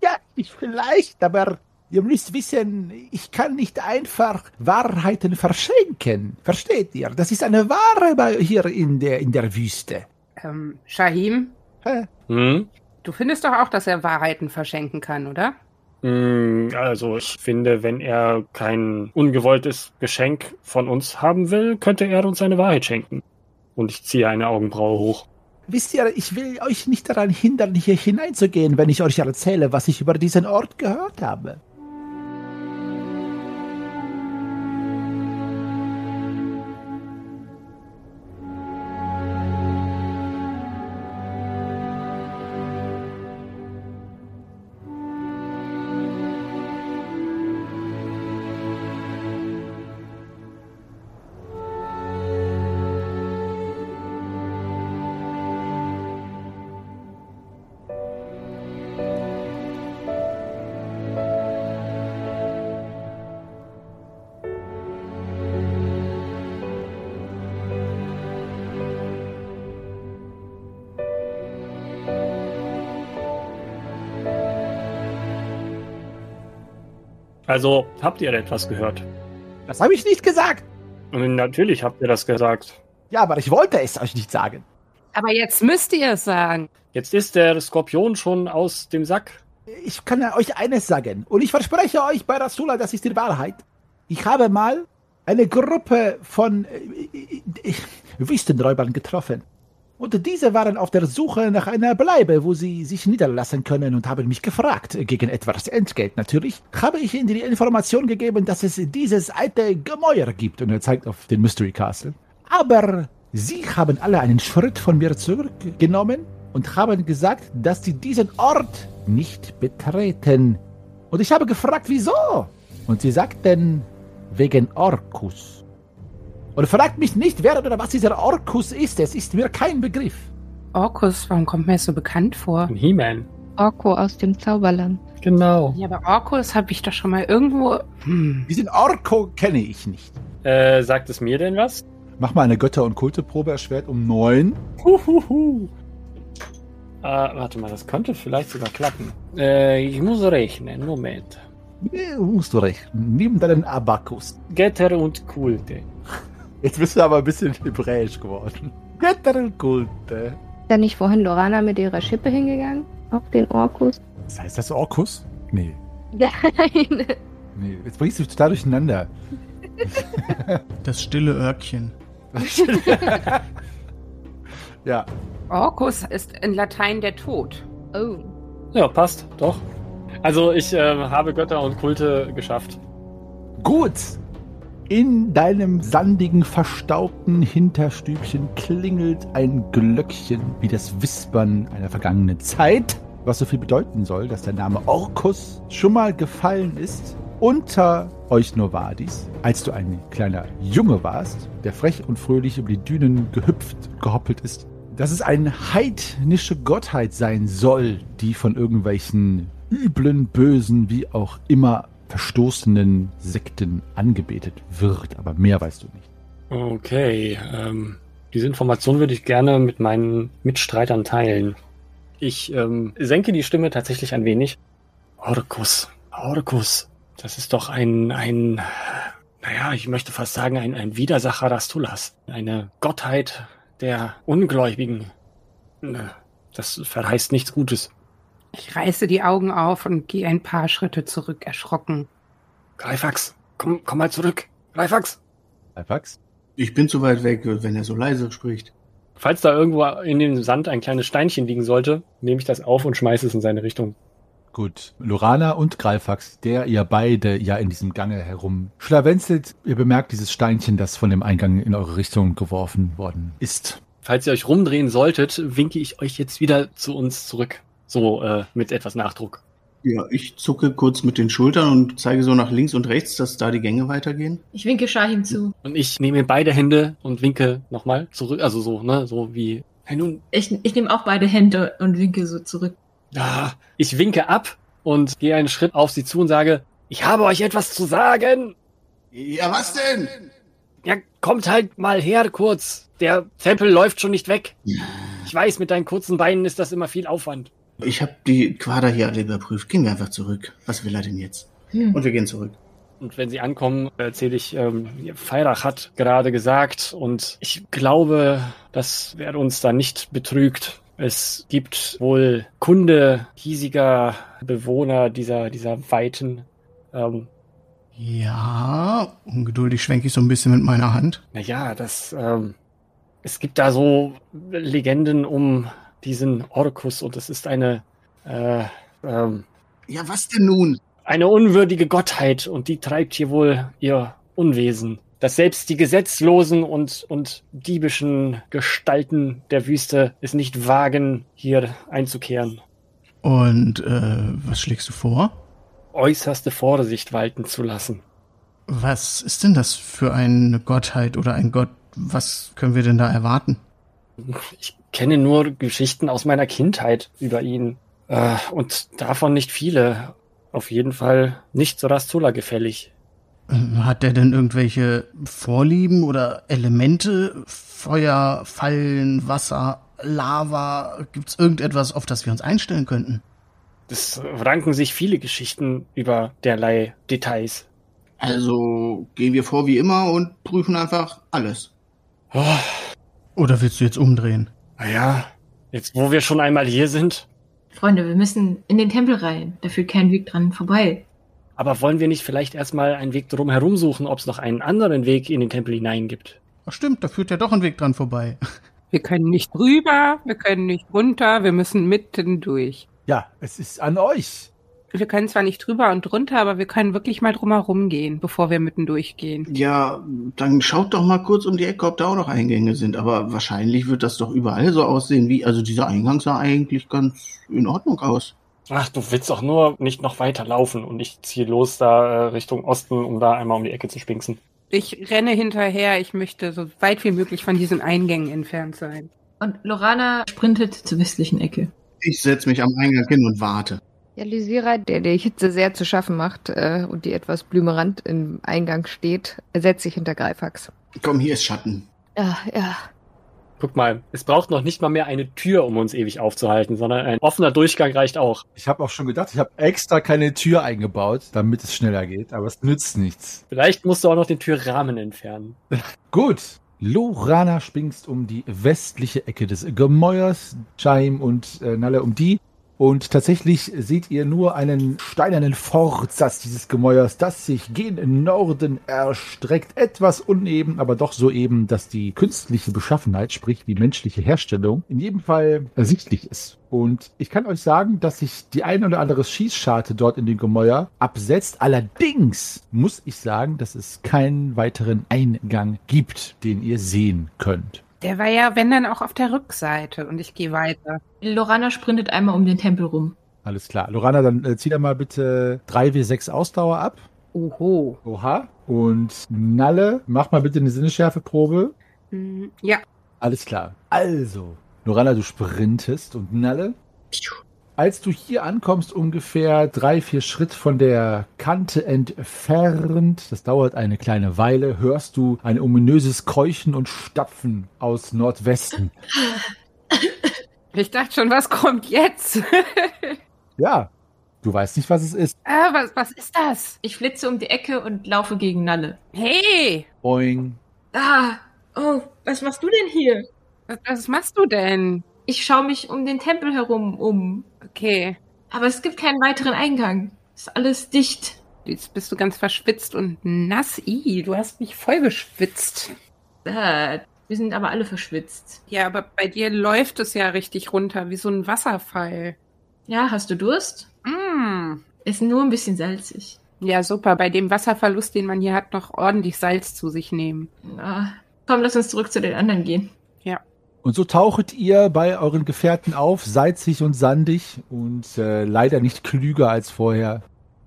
Ja, ich vielleicht, aber ihr müsst wissen, ich kann nicht einfach Wahrheiten verschenken. Versteht ihr? Das ist eine Ware bei, hier in der, in der Wüste. Ähm, Shahim, Hä? hm? du findest doch auch, dass er Wahrheiten verschenken kann, oder? Hm, Also ich finde, wenn er kein ungewolltes Geschenk von uns haben will, könnte er uns seine Wahrheit schenken. Und ich ziehe eine Augenbraue hoch. Wisst ihr, ich will euch nicht daran hindern, hier hineinzugehen, wenn ich euch erzähle, was ich über diesen Ort gehört habe. Also habt ihr etwas gehört? Das habe ich nicht gesagt. Natürlich habt ihr das gesagt. Ja, aber ich wollte es euch nicht sagen. Aber jetzt müsst ihr es sagen. Jetzt ist der Skorpion schon aus dem Sack. Ich kann euch eines sagen. Und ich verspreche euch bei Rasula, das ist die Wahrheit. Ich habe mal eine Gruppe von äh, äh, Wüstenräubern getroffen. Und diese waren auf der Suche nach einer Bleibe, wo sie sich niederlassen können und haben mich gefragt, gegen etwas Entgelt natürlich, habe ich ihnen die Information gegeben, dass es dieses alte Gemäuer gibt. Und er zeigt auf den Mystery Castle. Aber sie haben alle einen Schritt von mir zurückgenommen und haben gesagt, dass sie diesen Ort nicht betreten. Und ich habe gefragt, wieso? Und sie sagten, wegen Orkus. Und fragt mich nicht, wer oder was dieser Orkus ist. Es ist mir kein Begriff. Orkus, warum kommt mir das so bekannt vor? Ein He-Man. Orko aus dem Zauberland. Genau. Ja, aber Orkus habe ich doch schon mal irgendwo. Hm. Diesen Orko kenne ich nicht. Äh, sagt es mir denn was? Mach mal eine Götter- und Kulteprobe erschwert um neun. Huhuhu. Äh, warte mal, das könnte vielleicht sogar klappen. Äh, ich muss rechnen. Moment. Nee, musst du recht. Nimm deinen Abakus. Götter und Kulte. Jetzt bist du aber ein bisschen hebräisch geworden. Götter und Kulte. Ist da nicht vorhin Lorana mit ihrer Schippe hingegangen? Auf den Orkus? Was heißt das Orkus? Nee. Nein. Nee, jetzt bringst du mich total durcheinander. Das stille Örkchen. Ja. Orkus ist in Latein der Tod. Oh. Ja, passt, doch. Also ich äh, habe Götter und Kulte geschafft. Gut. In deinem sandigen, verstaubten Hinterstübchen klingelt ein Glöckchen wie das Wispern einer vergangenen Zeit, was so viel bedeuten soll, dass der Name Orkus schon mal gefallen ist unter euch Novadis, als du ein kleiner Junge warst, der frech und fröhlich über die Dünen gehüpft, gehoppelt ist. Dass es eine heidnische Gottheit sein soll, die von irgendwelchen üblen, bösen, wie auch immer verstoßenen Sekten angebetet wird. Aber mehr weißt du nicht. Okay, ähm, diese Information würde ich gerne mit meinen Mitstreitern teilen. Ich ähm, senke die Stimme tatsächlich ein wenig. Orkus, Orkus, das ist doch ein, ein, naja, ich möchte fast sagen, ein, ein Widersacher Rastulas. Eine Gottheit der Ungläubigen. Ne, Das verheißt nichts Gutes. Ich reiße die Augen auf und gehe ein paar Schritte zurück, erschrocken. Greifax, komm, komm mal zurück. Greifax. Alpax? Ich bin zu weit weg, wenn er so leise spricht. Falls da irgendwo in dem Sand ein kleines Steinchen liegen sollte, nehme ich das auf und schmeiße es in seine Richtung. Gut, Lorana und Greifax, der ihr beide ja in diesem Gange herum schlawenzelt, ihr bemerkt dieses Steinchen, das von dem Eingang in eure Richtung geworfen worden ist. Falls ihr euch rumdrehen solltet, winke ich euch jetzt wieder zu uns zurück. So äh, mit etwas Nachdruck. Ja, ich zucke kurz mit den Schultern und zeige so nach links und rechts, dass da die Gänge weitergehen. Ich winke Shahim zu. Und ich nehme beide Hände und winke nochmal zurück. Also so, ne, so wie. Hey nun, Ich, ich nehme auch beide Hände und winke so zurück. ah, ich winke ab und gehe einen Schritt auf sie zu und sage, ich habe euch etwas zu sagen. Ja, was denn? Ja, kommt halt mal her kurz. Der Tempel läuft schon nicht weg. Ich weiß, mit deinen kurzen Beinen ist das immer viel Aufwand. Ich habe die Quader hier alle überprüft. Gehen wir einfach zurück. Was will er denn jetzt? Hm. Und wir gehen zurück. Und wenn sie ankommen, erzähle ich, ähm, Feirach hat gerade gesagt und ich glaube, dass wer uns da nicht betrügt. Es gibt wohl Kunde hiesiger Bewohner dieser, dieser Weiten. Ähm, Ja, ungeduldig schwenke ich so ein bisschen mit meiner Hand. naja, das, ähm, es gibt da so Legenden um diesen Orkus und es ist eine, äh, ähm, Ja, was denn nun? eine unwürdige Gottheit und die treibt hier wohl ihr Unwesen. Dass selbst die gesetzlosen und, und diebischen Gestalten der Wüste es nicht wagen, hier einzukehren. Und äh, was schlägst du vor? Äußerste Vorsicht walten zu lassen. Was ist denn das für eine Gottheit oder ein Gott? Was können wir denn da erwarten? Ich kenne nur Geschichten aus meiner Kindheit über ihn. Äh, und davon nicht viele. Auf jeden Fall nicht so Rastula gefällig. Äh, Hat der denn irgendwelche Vorlieben oder Elemente? Feuer, Fallen, Wasser, Lava? Gibt's irgendetwas, auf das wir uns einstellen könnten? Es ranken sich viele Geschichten über derlei Details. Also gehen wir vor wie immer und prüfen einfach alles. Oh, Oder willst du jetzt umdrehen? Naja, jetzt wo wir schon einmal hier sind, Freunde, wir müssen in den Tempel rein. Da führt kein Weg dran vorbei. Aber wollen wir nicht vielleicht erstmal einen Weg drum herum suchen, ob es noch einen anderen Weg in den Tempel hinein gibt? Ach stimmt, da führt ja doch ein Weg dran vorbei. Wir können nicht rüber, wir können nicht runter, wir müssen mitten durch. Ja, es ist an euch. Wir können zwar nicht drüber und drunter, aber wir können wirklich mal drumherum gehen, bevor wir mitten durchgehen. Ja, dann schaut doch mal kurz um die Ecke, ob da auch noch Eingänge sind. Aber wahrscheinlich wird das doch überall so aussehen wie, also dieser Eingang sah eigentlich ganz in Ordnung aus. Ach, du willst doch nur nicht noch weiter laufen und ich ziehe los da äh, Richtung Osten, um da einmal um die Ecke zu spinksen. Ich renne hinterher, ich möchte so weit wie möglich von diesen Eingängen entfernt sein. Und Lorana sprintet zur westlichen Ecke. Ich setze mich am Eingang hin und warte. Ja, Lysira, der der Hitze sehr zu schaffen macht äh, und die etwas blümerant im Eingang steht, setzt sich hinter Greifax. Komm, hier ist Schatten. Ja, ja. Guck mal, es braucht noch nicht mal mehr eine Tür, um uns ewig aufzuhalten, sondern ein offener Durchgang reicht auch. Ich habe auch schon gedacht, ich habe extra keine Tür eingebaut, damit es schneller geht, aber es nützt nichts. Vielleicht musst du auch noch den Türrahmen entfernen. Gut. Lorana springst um die westliche Ecke des Gemäuers, Chaim und äh, Nalle um die. Und tatsächlich seht ihr nur einen steinernen Fortsatz dieses Gemäuers, das sich gen Norden erstreckt. Etwas uneben, aber doch so eben, dass die künstliche Beschaffenheit, sprich die menschliche Herstellung, in jedem Fall ersichtlich ist. Und ich kann euch sagen, dass sich die ein oder andere Schießscharte dort in den Gemäuer absetzt. Allerdings muss ich sagen, dass es keinen weiteren Eingang gibt, den ihr sehen könnt. Der war ja, wenn dann auch auf der Rückseite und ich gehe weiter. Lorana sprintet einmal um den Tempel rum. Alles klar. Lorana, dann äh, zieh da mal bitte 3W6 Ausdauer ab. Oho. Oha. Und Nalle, mach mal bitte eine Sinnesschärfeprobe. Hm, Ja, Alles klar. Also, Lorana, du sprintest und Nalle. Als du hier ankommst, ungefähr drei, vier Schritt von der Kante entfernt, das dauert eine kleine Weile, hörst du ein ominöses Keuchen und Stapfen aus Nordwesten. ich dachte schon, was kommt jetzt? Ja, du weißt nicht, was es ist. ah, was, was ist das? Ich flitze um die Ecke und laufe gegen Nalle. Hey, Boing. Ah, oh, was machst du denn hier? was, was machst du denn? Ich schaue mich um den Tempel herum um. Okay, Aber es gibt keinen weiteren Eingang. Ist alles dicht. jetzt bist du ganz verschwitzt und nass. I, du hast mich voll geschwitzt. Äh, wir sind aber alle verschwitzt. Ja, aber bei dir läuft es ja richtig runter, wie so ein Wasserfall. Ja, hast du Durst? Mm. Ist nur ein bisschen salzig. Ja, super. Bei dem Wasserverlust, den man hier hat, noch ordentlich Salz zu sich nehmen. Na, komm, lass uns zurück zu den anderen gehen. Und so tauchet ihr bei euren Gefährten auf, salzig und sandig und äh, leider nicht klüger als vorher.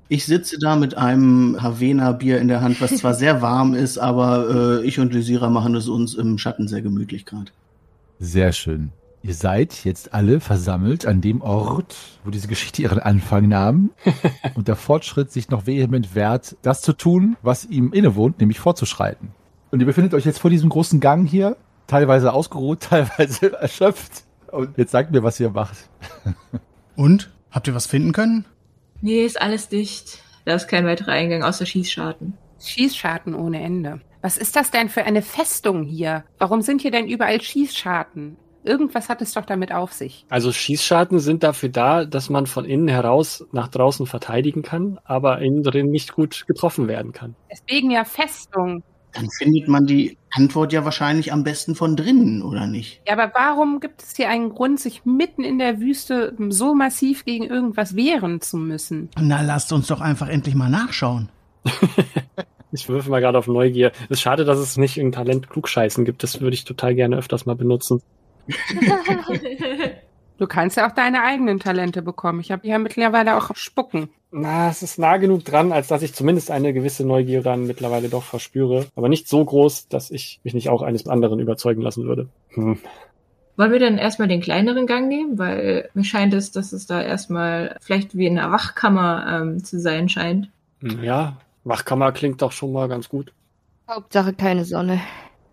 Ich sitze da mit einem Havena-Bier in der Hand, was zwar sehr warm ist, aber äh, ich und Lysira machen es uns im Schatten sehr gemütlich gerade. Sehr schön. Ihr seid jetzt alle versammelt an dem Ort, wo diese Geschichte ihren Anfang nahm und der Fortschritt sich noch vehement wehrt, das zu tun, was ihm innewohnt, nämlich fortzuschreiten. Und ihr befindet euch jetzt vor diesem großen Gang hier, teilweise ausgeruht, teilweise erschöpft. Und jetzt sagt mir, was ihr macht. Und? Habt ihr was finden können? Nee, ist alles dicht. Da ist kein weiterer Eingang außer Schießscharten. Schießscharten ohne Ende. Was ist das denn für eine Festung hier? Warum sind hier denn überall Schießscharten? Irgendwas hat es doch damit auf sich. Also Schießscharten sind dafür da, dass man von innen heraus nach draußen verteidigen kann, aber innen drin nicht gut getroffen werden kann. Deswegen ja Festung. Dann findet man die Antwort ja wahrscheinlich am besten von drinnen, oder nicht? Ja, aber warum gibt es hier einen Grund, sich mitten in der Wüste so massiv gegen irgendwas wehren zu müssen? Na, lasst uns doch einfach endlich mal nachschauen. Ich würfe mal gerade auf Neugier. Es ist schade, dass es nicht irgendein Talent Klugscheißen gibt. Das würde ich total gerne öfters mal benutzen. Du kannst ja auch deine eigenen Talente bekommen. Ich habe ja mittlerweile auch Spucken. Na, es ist nah genug dran, als dass ich zumindest eine gewisse Neugier dann mittlerweile doch verspüre. Aber nicht so groß, dass ich mich nicht auch eines anderen überzeugen lassen würde. Hm. Wollen wir dann erstmal den kleineren Gang nehmen? Weil mir scheint es, dass es da erstmal vielleicht wie in einer Wachkammer ähm, zu sein scheint. Ja, Wachkammer klingt doch schon mal ganz gut. Hauptsache keine Sonne.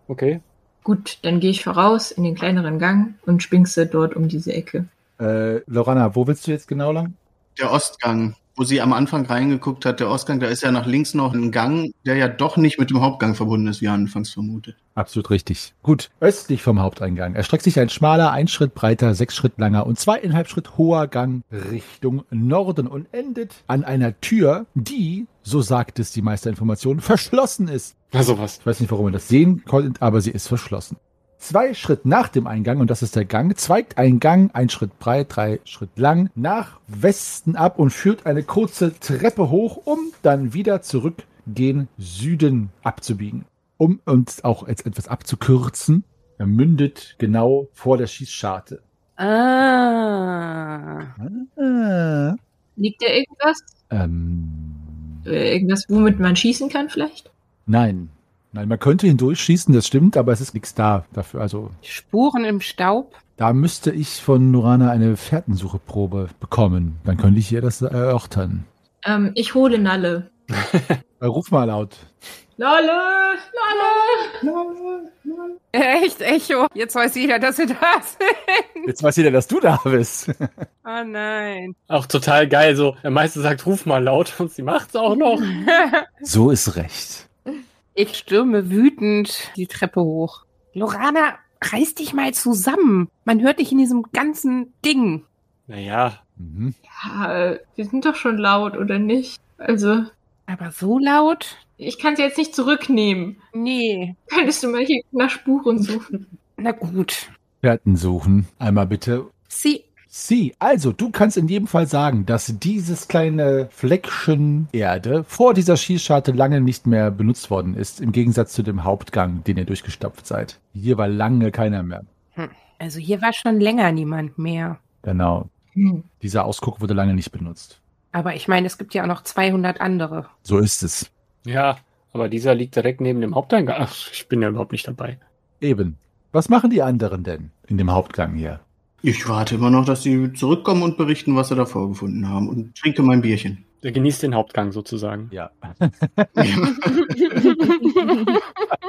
Okay. Gut, dann gehe ich voraus in den kleineren Gang und spinkse dort um diese Ecke. Äh, Lorana, wo willst du jetzt genau lang? Der Ostgang, wo sie am Anfang reingeguckt hat, der Ostgang, da ist ja nach links noch ein Gang, der ja doch nicht mit dem Hauptgang verbunden ist, wie anfangs vermutet. Absolut richtig. Gut, östlich vom Haupteingang erstreckt sich ein schmaler, ein Schritt breiter, sechs Schritt langer und zweieinhalb Schritt hoher Gang Richtung Norden und endet an einer Tür, die, so sagt es die Meisterinformation, verschlossen ist. Na sowas. Ich weiß nicht, warum ihr das sehen konntet, aber sie ist verschlossen. Zwei Schritt nach dem Eingang, und das ist der Gang, zweigt ein Gang, ein Schritt breit, drei Schritt lang, nach Westen ab und führt eine kurze Treppe hoch, um dann wieder zurück gen Süden abzubiegen. Um uns auch jetzt etwas abzukürzen, er mündet genau vor der Schießscharte. Ah. Ah. Liegt da irgendwas? Ähm, Äh, Irgendwas, womit man schießen kann vielleicht? nein. Nein, man könnte hindurchschießen, das stimmt, aber es ist nichts da dafür. Also Spuren im Staub. da müsste ich von Norana eine Fährtensucheprobe bekommen. Dann könnte ich ihr das erörtern. Ähm, ich hole Nalle. Äh, Ruf mal laut. Nalle! Nalle! Echt, Echo. Jetzt weiß jeder, dass sie da sind. Jetzt weiß jeder, dass du da bist. Oh nein. Auch total geil. So, der Meister sagt, ruf mal laut und sie macht's auch noch. so ist recht. Ich stürme wütend die Treppe hoch. Lorana, reiß dich mal zusammen. Man hört dich in diesem ganzen Ding. Naja, Mhm. Ja, wir sind doch schon laut, oder nicht? Also, Aber so laut? ich kann sie jetzt nicht zurücknehmen. Nee. Könntest du mal hier nach Spuren suchen? Na gut. Fährten suchen. Einmal bitte. Sie. Sie, also du kannst in jedem Fall sagen, dass dieses kleine Fleckchen Erde vor dieser Schießscharte lange nicht mehr benutzt worden ist, im Gegensatz zu dem Hauptgang, den ihr durchgestapft seid. Hier war lange keiner mehr. Also hier war schon länger niemand mehr. Genau. Hm. Dieser Ausguck wurde lange nicht benutzt. Aber ich meine, es gibt ja auch noch 200 andere. So ist es. ja, aber dieser liegt direkt neben dem Haupteingang. Ach, ich bin ja überhaupt nicht dabei. Eben. Was machen die anderen denn in dem Hauptgang hier? Ich warte immer noch, dass sie zurückkommen und berichten, was sie da vorgefunden haben und trinke mein Bierchen. Der genießt den Hauptgang sozusagen. Ja.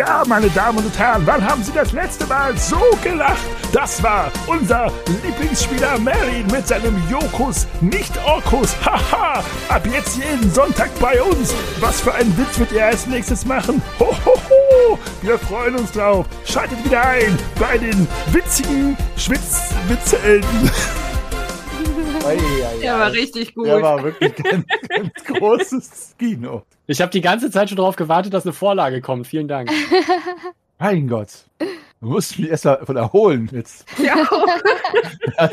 Ja, meine Damen und Herren, wann haben Sie das letzte Mal so gelacht? Das war unser Lieblingsspieler Merlin mit seinem Jokus, nicht Orkus. Haha, ab jetzt jeden Sonntag bei uns. Was für einen Witz wird er als nächstes machen? Ho, ho, ho. Wir freuen uns drauf. Schaltet wieder ein bei den witzigen Der war richtig gut. Der war wirklich ganz, ganz großes Kino. Ich habe die ganze Zeit schon darauf gewartet, dass eine Vorlage kommt. Vielen Dank. Mein Gott. Du musst mich erst mal von erholen jetzt. Ja.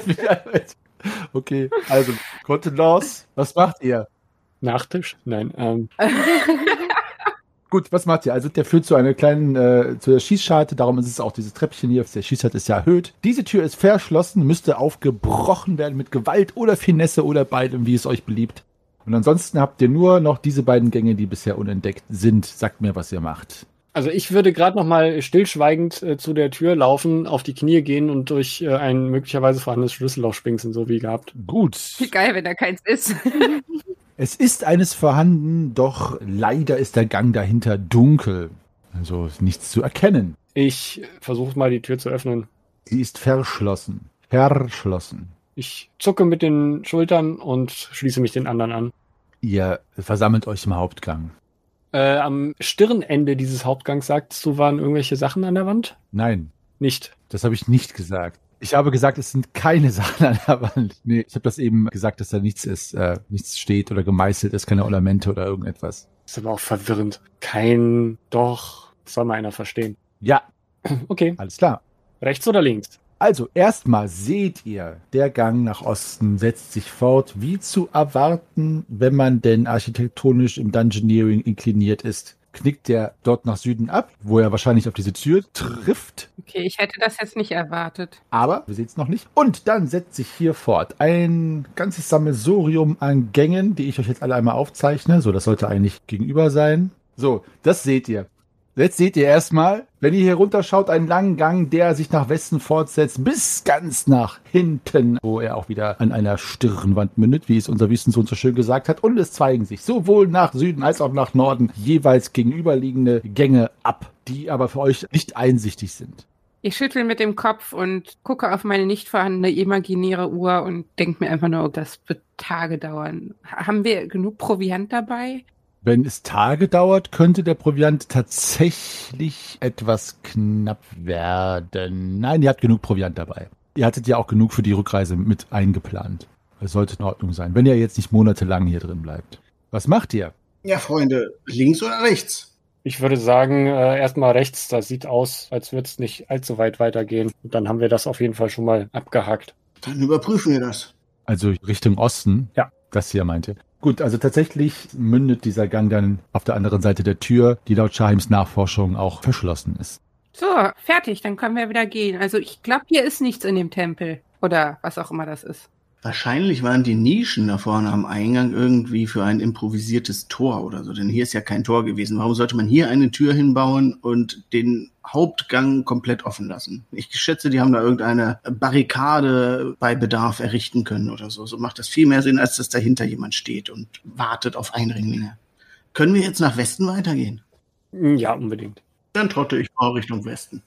okay, also Kontenance, was macht ihr? Nachtisch? Nein. Ähm, Gut, was macht ihr? Also der führt zu einer kleinen, äh, zu der Schießscharte, darum ist es auch dieses Treppchen hier, der Schießscharte ist ja erhöht. Diese Tür ist verschlossen, müsste aufgebrochen werden mit Gewalt oder Finesse oder beidem, wie es euch beliebt. Und ansonsten habt ihr nur noch diese beiden Gänge, die bisher unentdeckt sind. Sagt mir, was ihr macht. also ich würde gerade noch mal stillschweigend äh, zu der Tür laufen, auf die Knie gehen und durch äh, ein möglicherweise vorhandenes Schlüsselloch spinksen, so wie gehabt. Gut. Wie geil, wenn da keins ist. Es ist eines vorhanden, doch leider ist der Gang dahinter dunkel. Also ist nichts zu erkennen. Ich versuche mal die Tür zu öffnen. Sie ist verschlossen. Verschlossen. Ich zucke mit den Schultern und schließe mich den anderen an. Ihr versammelt euch im Hauptgang. Äh, am Stirnende dieses Hauptgangs, sagst du, waren irgendwelche Sachen an der Wand? Nein, Nicht. das habe ich nicht gesagt. Ich habe gesagt, es sind keine Sachen an der Wand. Nee, ich habe das eben gesagt, dass da nichts ist, äh, nichts steht oder gemeißelt ist, keine Ornamente oder irgendetwas. Ist aber auch verwirrend. Kein, doch, soll mal einer verstehen. Ja, Okay, alles klar. rechts oder links? Also, erstmal seht ihr, der Gang nach Osten setzt sich fort, wie zu erwarten, wenn man denn architektonisch im Dungeoneering inkliniert ist. Knickt der dort nach Süden ab, wo er wahrscheinlich auf diese Tür trifft. Okay, ich hätte das jetzt nicht erwartet. Aber wir sehen es noch nicht. Und dann setzt sich hier fort ein ganzes Sammelsurium an Gängen, die ich euch jetzt alle einmal aufzeichne. So, das sollte eigentlich gegenüber sein. So, das seht ihr. Jetzt seht ihr erstmal, wenn ihr hier runterschaut, einen langen Gang, der sich nach Westen fortsetzt, bis ganz nach hinten, wo er auch wieder an einer Stirnwand mündet, wie es unser Wüstensohn so schön gesagt hat. Und es zeigen sich sowohl nach Süden als auch nach Norden jeweils gegenüberliegende Gänge ab, die aber für euch nicht einsichtig sind. Ich schüttel mit dem Kopf und gucke auf meine nicht vorhandene imaginäre Uhr und denke mir einfach nur, das wird Tage dauern. Ha- Haben wir genug Proviant dabei? Wenn es Tage dauert, könnte der Proviant tatsächlich etwas knapp werden. Nein, ihr habt genug Proviant dabei. Ihr hattet ja auch genug für die Rückreise mit eingeplant. Es sollte in Ordnung sein, wenn ihr jetzt nicht monatelang hier drin bleibt. Was macht ihr? Ja, Freunde, links oder rechts? Ich würde sagen, äh, erstmal rechts, das sieht aus, als würde es nicht allzu weit weitergehen. Und dann haben wir das auf jeden Fall schon mal abgehakt. Dann überprüfen wir das. Also Richtung Osten. Ja. Das hier meinte. Gut, also tatsächlich mündet dieser Gang dann auf der anderen Seite der Tür, die laut Shahims Nachforschung auch verschlossen ist. So, fertig, dann können wir wieder gehen. Also ich glaube, hier ist nichts in dem Tempel. Oder was auch immer das ist. Wahrscheinlich waren die Nischen da vorne am Eingang irgendwie für ein improvisiertes Tor oder so, denn hier ist ja kein Tor gewesen. Warum sollte man hier eine Tür hinbauen und den Hauptgang komplett offen lassen? Ich schätze, die haben da irgendeine Barrikade bei Bedarf errichten können oder so. So macht das viel mehr Sinn, als dass dahinter jemand steht und wartet auf Eindringlinge. Können wir jetzt nach Westen weitergehen? Ja, unbedingt. Dann trotte ich mal Richtung Westen.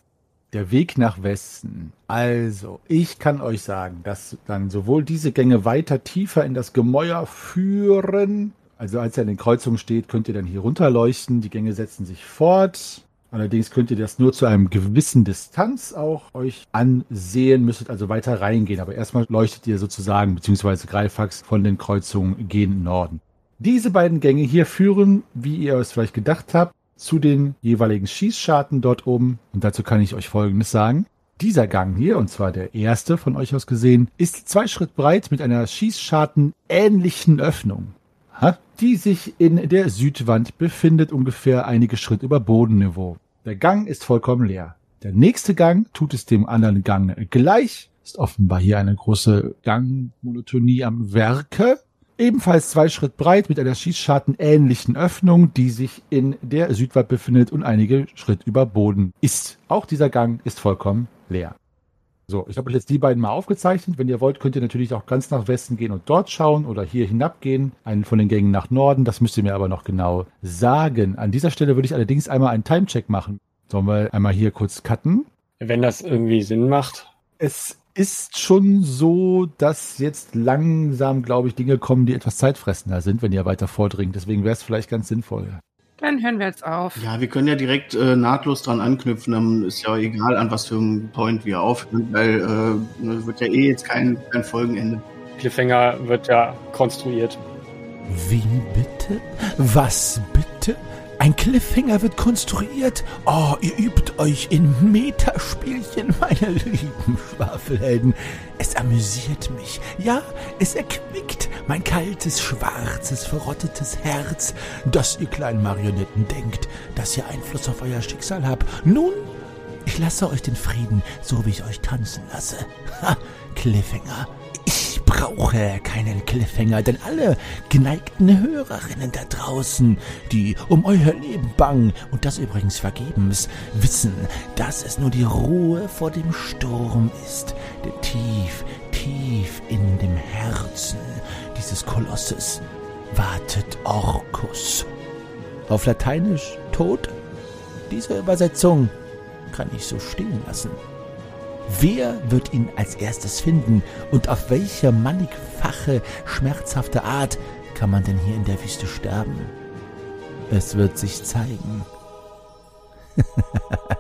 Der Weg nach Westen. Also, ich kann euch sagen, dass dann sowohl diese Gänge weiter tiefer in das Gemäuer führen. Also, als er in den Kreuzungen steht, könnt ihr dann hier runterleuchten. Die Gänge setzen sich fort. Allerdings könnt ihr das nur zu einem gewissen Distanz auch euch ansehen, müsstet also weiter reingehen. Aber erstmal leuchtet ihr sozusagen, beziehungsweise Greifax von den Kreuzungen gen Norden. Diese beiden Gänge hier führen, wie ihr es vielleicht gedacht habt, zu den jeweiligen Schießscharten dort oben. Und dazu kann ich euch Folgendes sagen. Dieser Gang hier, und zwar der erste von euch aus gesehen, ist zwei Schritt breit mit einer Schießscharten-ähnlichen Öffnung, die sich in der Südwand befindet, ungefähr einige Schritt über Bodenniveau. Der Gang ist vollkommen leer. Der nächste Gang tut es dem anderen Gang gleich. Ist offenbar hier eine große Gangmonotonie am Werke. Ebenfalls zwei Schritt breit mit einer schießschartenähnlichen Öffnung, die sich in der Südwand befindet und einige Schritt über Boden ist. Auch dieser Gang ist vollkommen leer. So, ich habe euch jetzt die beiden mal aufgezeichnet. Wenn ihr wollt, könnt ihr natürlich auch ganz nach Westen gehen und dort schauen oder hier hinabgehen. Einen von den Gängen nach Norden. Das müsst ihr mir aber noch genau sagen. An dieser Stelle würde ich allerdings einmal einen Timecheck machen. Sollen wir einmal hier kurz cutten? Wenn das irgendwie Sinn macht. Es ist schon so, dass jetzt langsam, glaube ich, Dinge kommen, die etwas zeitfressender sind, wenn ihr weiter vordringt. Deswegen wäre es vielleicht ganz sinnvoll. Dann hören wir jetzt auf. Ja, wir können ja direkt äh, nahtlos dran anknüpfen. Dann ist ja egal, an was für einem Point wir aufhören, weil äh, wird ja eh jetzt kein, kein Folgenende. Cliffhanger wird ja konstruiert. Wie bitte? Was bitte? Ein Cliffhanger wird konstruiert. Oh, ihr übt euch in Metaspielchen, meine lieben Schwafelhelden. Es amüsiert mich. Ja, es erquickt mein kaltes, schwarzes, verrottetes Herz, dass ihr kleinen Marionetten denkt, dass ihr Einfluss auf euer Schicksal habt. Nun, ich lasse euch den Frieden, so wie ich euch tanzen lasse. Ha, Cliffhanger. Ich brauche keinen Cliffhanger, denn alle geneigten Hörerinnen da draußen, die um euer Leben bangen und das übrigens vergebens, wissen, dass es nur die Ruhe vor dem Sturm ist, denn tief, tief in dem Herzen dieses Kolosses wartet Orkus. Auf Lateinisch tot? Diese Übersetzung kann ich so stehen lassen. Wer wird ihn als erstes finden und auf welche mannigfache, schmerzhafte Art kann man denn hier in der Wüste sterben? Es wird sich zeigen.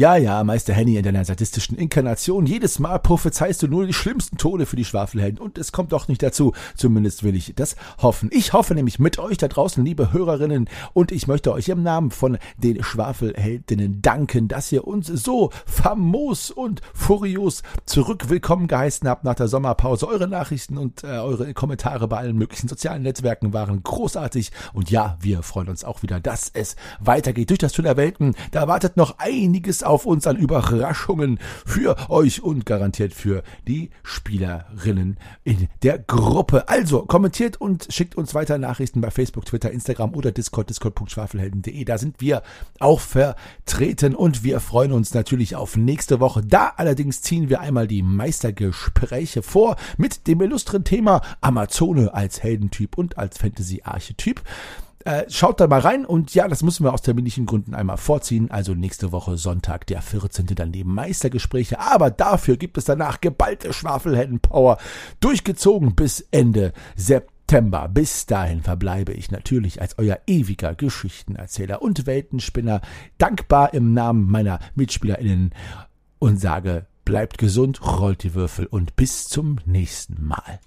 Ja, ja, Meister Henny in deiner sadistischen Inkarnation. Jedes Mal prophezeist du nur die schlimmsten Tode für die Schwafelhelden. Und es kommt doch nicht dazu. Zumindest will ich das hoffen. Ich hoffe nämlich mit euch da draußen, liebe Hörerinnen. Und ich möchte euch im Namen von den Schwafelheldinnen danken, dass ihr uns so famos und furios zurück willkommen geheißen habt nach der Sommerpause. Eure Nachrichten und äh, eure Kommentare bei allen möglichen sozialen Netzwerken waren großartig. Und ja, wir freuen uns auch wieder, dass es weitergeht durch das Tunnel Welten. Da wartet noch einiges auf uns an Überraschungen für euch und garantiert für die Spielerinnen in der Gruppe. Also kommentiert und schickt uns weiter Nachrichten bei Facebook, Twitter, Instagram oder Discord, discord.schwafelhelden.de. Da sind wir auch vertreten und wir freuen uns natürlich auf nächste Woche. Da allerdings ziehen wir einmal die Meistergespräche vor mit dem illustren Thema Amazone als Heldentyp und als Fantasy-Archetyp. Äh, schaut da mal rein und ja, das müssen wir aus terminlichen Gründen einmal vorziehen. Also nächste Woche Sonntag, der 14. dann die Meistergespräche. Aber dafür gibt es danach geballte Schwafelhelden-Power durchgezogen bis Ende September. Bis dahin verbleibe ich natürlich als euer ewiger Geschichtenerzähler und Weltenspinner dankbar im Namen meiner MitspielerInnen und sage, bleibt gesund, rollt die Würfel und bis zum nächsten Mal.